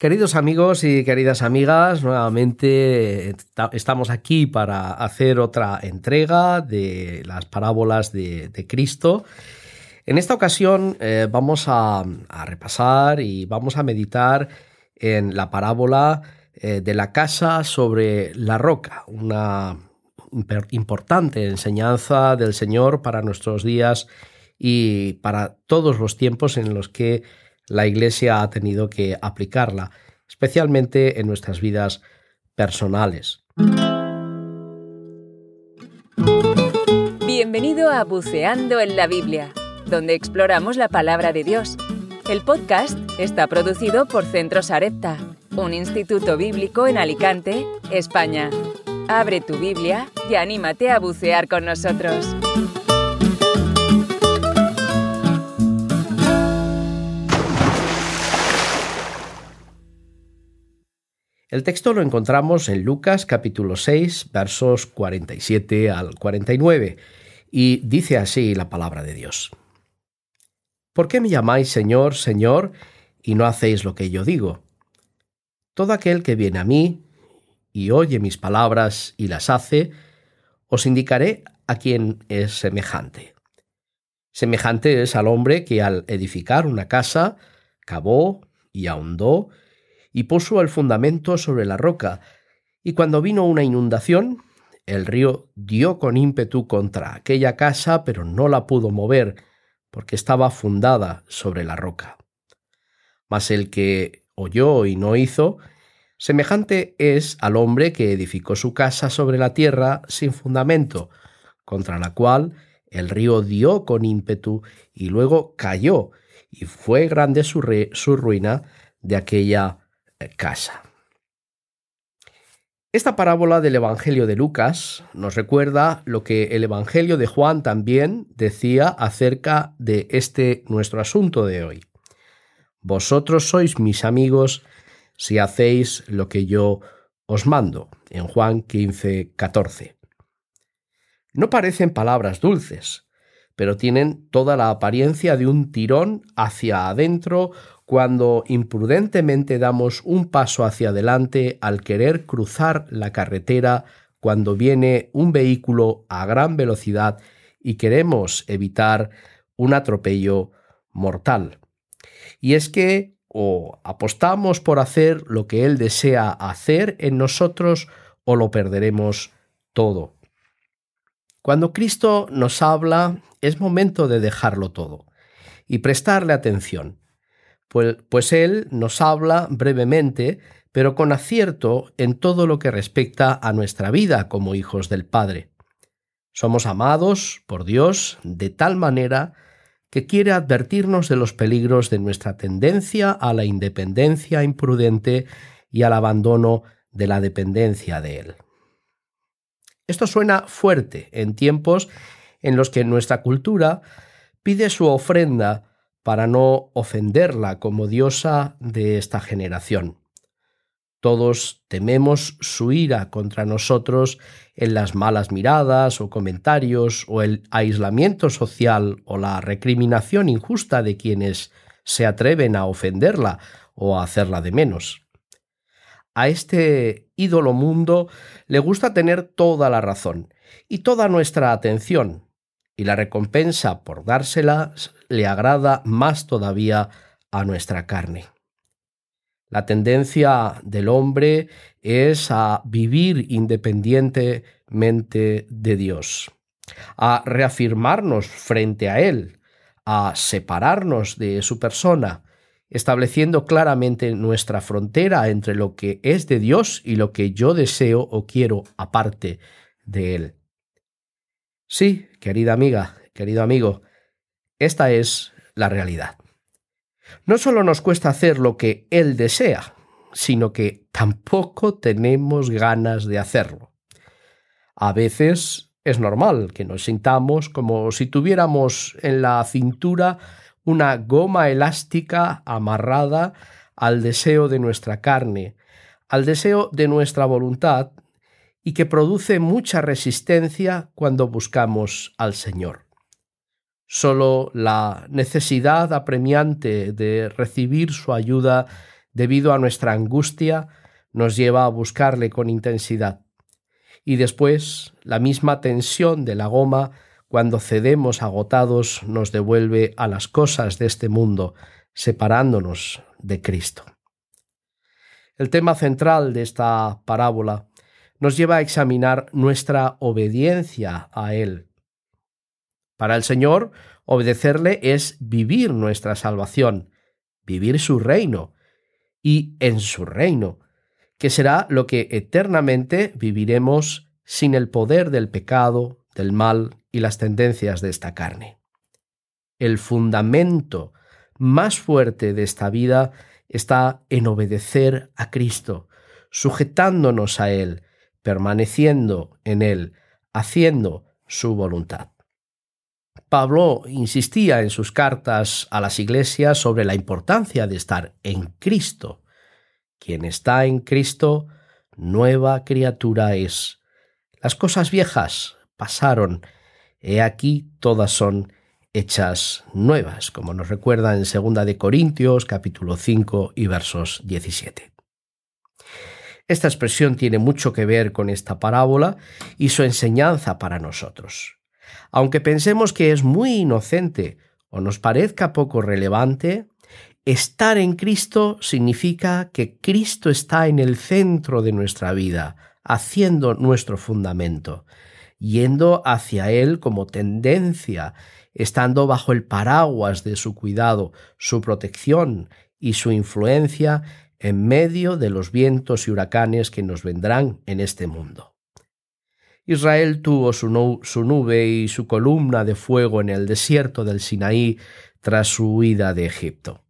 Queridos amigos y queridas amigas, nuevamente estamos aquí para hacer otra entrega de las parábolas de, Cristo. En esta ocasión eh, vamos a, repasar y vamos a meditar en la parábola eh, de la casa sobre la roca, una importante enseñanza del Señor para nuestros días y para todos los tiempos en los que la Iglesia ha tenido que aplicarla, especialmente en nuestras vidas personales. Bienvenido a Buceando en la Biblia, donde exploramos la palabra de Dios. El podcast está producido por Centro Sarepta, un instituto bíblico en Alicante, España. Abre tu Biblia y anímate a bucear con nosotros. El texto lo encontramos en Lucas capítulo 6 versos 47 al 49 y dice así la palabra de Dios. ¿Por qué me llamáis Señor, Señor, y no hacéis lo que yo digo? Todo aquel que viene a mí y oye mis palabras y las hace, os indicaré a quién es semejante. Semejante es al hombre que al edificar una casa, cavó y ahondó, y puso el fundamento sobre la roca, y cuando vino una inundación, el río dio con ímpetu contra aquella casa, pero no la pudo mover, porque estaba fundada sobre la roca. Mas el que oyó y no hizo, semejante es al hombre que edificó su casa sobre la tierra sin fundamento, contra la cual el río dio con ímpetu y luego cayó, y fue grande su, su ruina de aquella casa. Esta parábola del Evangelio de Lucas nos recuerda lo que el Evangelio de Juan también decía acerca de este nuestro asunto de hoy. Vosotros sois mis amigos si hacéis lo que yo os mando, en Juan 15, 14. No parecen palabras dulces, pero tienen toda la apariencia de un tirón hacia adentro cuando imprudentemente damos un paso hacia adelante al querer cruzar la carretera cuando viene un vehículo a gran velocidad y queremos evitar un atropello mortal. Y es que o apostamos por hacer lo que Él desea hacer en nosotros o lo perderemos todo. Cuando Cristo nos habla es momento de dejarlo todo y prestarle atención pues, pues, él nos habla brevemente, pero con acierto en todo lo que respecta a nuestra vida como hijos del Padre. Somos amados por Dios de tal manera que quiere advertirnos de los peligros de nuestra tendencia a la independencia imprudente y al abandono de la dependencia de Él. Esto suena fuerte en tiempos en los que nuestra cultura pide su ofrenda para no ofenderla como diosa de esta generación. Todos tememos su ira contra nosotros en las malas miradas o comentarios o el aislamiento social o la recriminación injusta de quienes se atreven a ofenderla o a hacerla de menos. A este ídolo mundo le gusta tener toda la razón y toda nuestra atención, y la recompensa por dársela le agrada más todavía a nuestra carne. La tendencia del hombre es a vivir independientemente de Dios, a reafirmarnos frente a Él, a separarnos de su persona, estableciendo claramente nuestra frontera entre lo que es de Dios y lo que yo deseo o quiero aparte de Él. Sí, querida amiga, querido amigo, esta es la realidad. No solo nos cuesta hacer lo que Él desea, sino que tampoco tenemos ganas de hacerlo. A veces es normal que nos sintamos como si tuviéramos en la cintura una goma elástica amarrada al deseo de nuestra carne, al deseo de nuestra voluntad, y que produce mucha resistencia cuando buscamos al Señor. Solo la necesidad apremiante de recibir su ayuda debido a nuestra angustia, nos lleva a buscarle con intensidad. Y después, la misma tensión de la goma, cuando cedemos agotados, nos devuelve a las cosas de este mundo, separándonos de Cristo. El tema central de esta parábola nos lleva a examinar nuestra obediencia a Él. Para el Señor, obedecerle es vivir nuestra salvación, vivir su reino, y en su reino, que será lo que eternamente viviremos sin el poder del pecado, del mal y las tendencias de esta carne. El fundamento más fuerte de esta vida está en obedecer a Cristo, sujetándonos a Él, permaneciendo en Él, haciendo su voluntad. Pablo insistía en sus cartas a las iglesias sobre la importancia de estar en Cristo. Quien está en Cristo, nueva criatura es. Las cosas viejas pasaron, he aquí todas son hechas nuevas, como nos recuerda en 2 de Corintios capítulo 5 y versos 17. Esta expresión tiene mucho que ver con esta parábola y su enseñanza para nosotros. Aunque pensemos que es muy inocente o nos parezca poco relevante, estar en Cristo significa que Cristo está en el centro de nuestra vida, haciendo nuestro fundamento, yendo hacia Él como tendencia, estando bajo el paraguas de su cuidado, su protección y su influencia en medio de los vientos y huracanes que nos vendrán en este mundo. Israel tuvo su, nube y su columna de fuego en el desierto del Sinaí tras su huida de Egipto.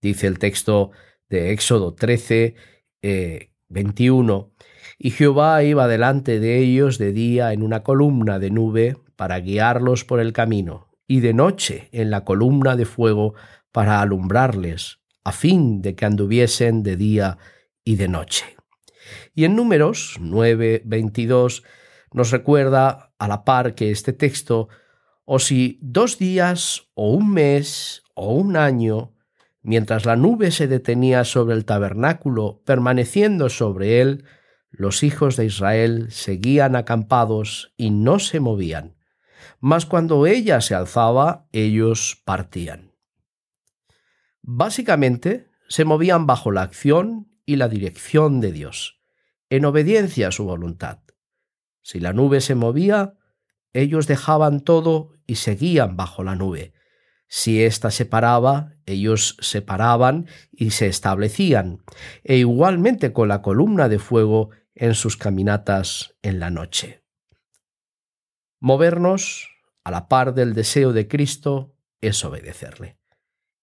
Dice el texto de Éxodo 13, 21, eh, y Jehová iba delante de ellos de día en una columna de nube para guiarlos por el camino, y de noche en la columna de fuego para alumbrarles a fin de que anduviesen de día y de noche. Y en números 9, 22 nos recuerda a la par que este texto, o si dos días o un mes o un año, mientras la nube se detenía sobre el tabernáculo, permaneciendo sobre él, los hijos de Israel seguían acampados y no se movían, mas cuando ella se alzaba, ellos partían. Básicamente, se movían bajo la acción y la dirección de Dios, en obediencia a su voluntad. Si la nube se movía, ellos dejaban todo y seguían bajo la nube. Si ésta se paraba, ellos se paraban y se establecían, e igualmente con la columna de fuego en sus caminatas en la noche. Movernos a la par del deseo de Cristo es obedecerle.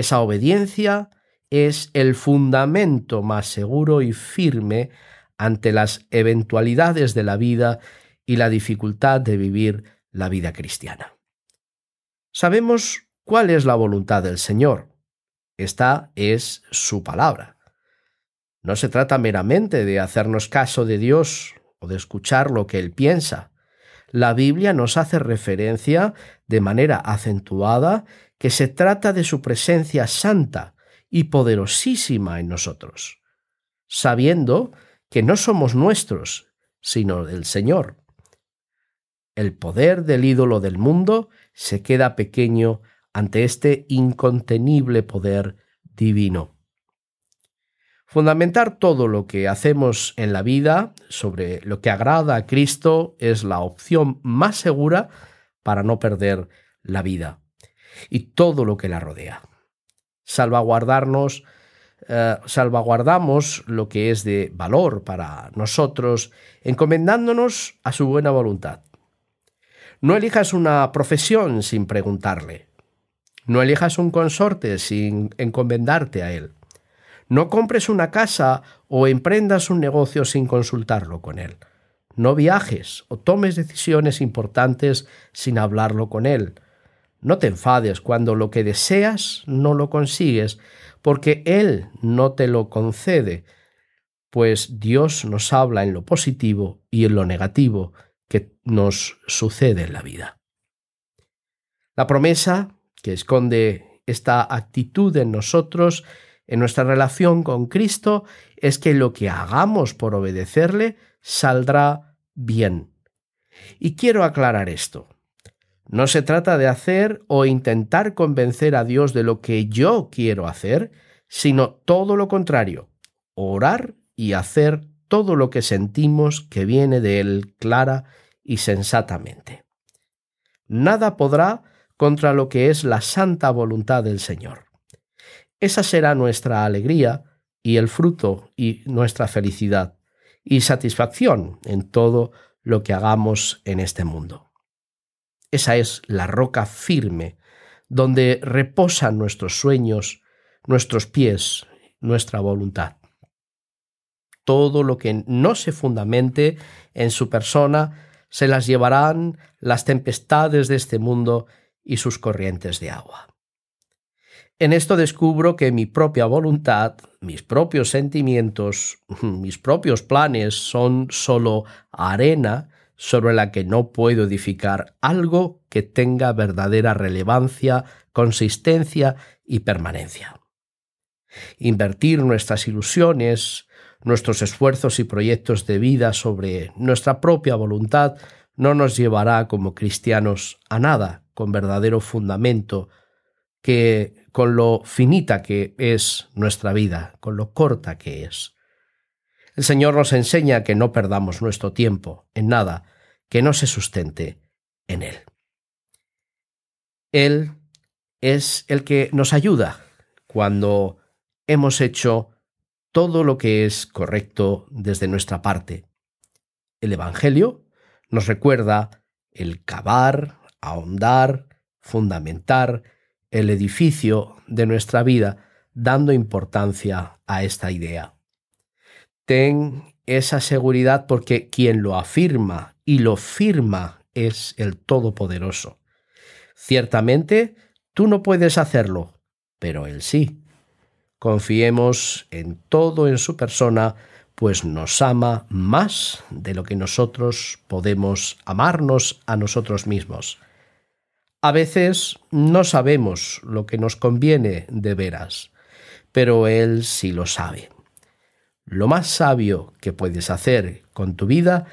Esa obediencia es el fundamento más seguro y firme ante las eventualidades de la vida y la dificultad de vivir la vida cristiana. Sabemos cuál es la voluntad del Señor. Esta es su palabra. No se trata meramente de hacernos caso de Dios o de escuchar lo que Él piensa. La Biblia nos hace referencia de manera acentuada que se trata de su presencia santa y poderosísima en nosotros, sabiendo que no somos nuestros, sino del Señor. El poder del ídolo del mundo se queda pequeño ante este incontenible poder divino. Fundamentar todo lo que hacemos en la vida sobre lo que agrada a Cristo es la opción más segura para no perder la vida y todo lo que la rodea. Salvaguardarnos, eh, salvaguardamos lo que es de valor para nosotros, encomendándonos a su buena voluntad. No elijas una profesión sin preguntarle. No elijas un consorte sin encomendarte a él. No compres una casa o emprendas un negocio sin consultarlo con él. No viajes o tomes decisiones importantes sin hablarlo con él. No te enfades cuando lo que deseas no lo consigues, porque Él no te lo concede, pues Dios nos habla en lo positivo y en lo negativo que nos sucede en la vida. La promesa que esconde esta actitud en nosotros en nuestra relación con Cristo es que lo que hagamos por obedecerle saldrá bien. Y quiero aclarar esto. No se trata de hacer o intentar convencer a Dios de lo que yo quiero hacer, sino todo lo contrario, orar y hacer todo lo que sentimos que viene de Él clara y sensatamente. Nada podrá contra lo que es la santa voluntad del Señor. Esa será nuestra alegría y el fruto y nuestra felicidad y satisfacción en todo lo que hagamos en este mundo. Esa es la roca firme donde reposan nuestros sueños, nuestros pies, nuestra voluntad todo lo que no se fundamente en su persona, se las llevarán las tempestades de este mundo y sus corrientes de agua. En esto descubro que mi propia voluntad, mis propios sentimientos, mis propios planes son sólo arena sobre la que no puedo edificar algo que tenga verdadera relevancia, consistencia y permanencia. Invertir nuestras ilusiones, nuestros esfuerzos y proyectos de vida sobre nuestra propia voluntad no nos llevará como cristianos a nada con verdadero fundamento que con lo finita que es nuestra vida, con lo corta que es. El Señor nos enseña que no perdamos nuestro tiempo en nada que no se sustente en Él. Él es el que nos ayuda cuando hemos hecho todo lo que es correcto desde nuestra parte. El Evangelio nos recuerda el cavar, ahondar, fundamentar el edificio de nuestra vida, dando importancia a esta idea. Ten esa seguridad porque quien lo afirma y lo firma es el Todopoderoso. Ciertamente, tú no puedes hacerlo, pero Él sí. Confiemos en todo en su persona, pues nos ama más de lo que nosotros podemos amarnos a nosotros mismos. A veces no sabemos lo que nos conviene de veras, pero Él sí lo sabe. Lo más sabio que puedes hacer con tu vida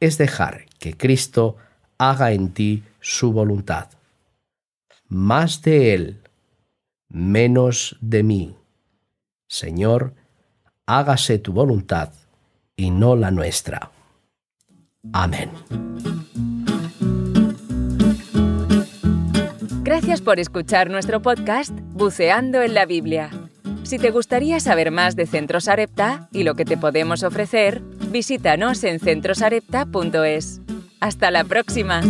es dejar que Cristo haga en ti su voluntad. Más de Él, menos de mí. Señor, hágase tu voluntad y no la nuestra. Amén. Gracias por escuchar nuestro podcast Buceando en la Biblia. Si te gustaría saber más de Centros Arepta y lo que te podemos ofrecer, visítanos en centrosarepta.es. Hasta la próxima.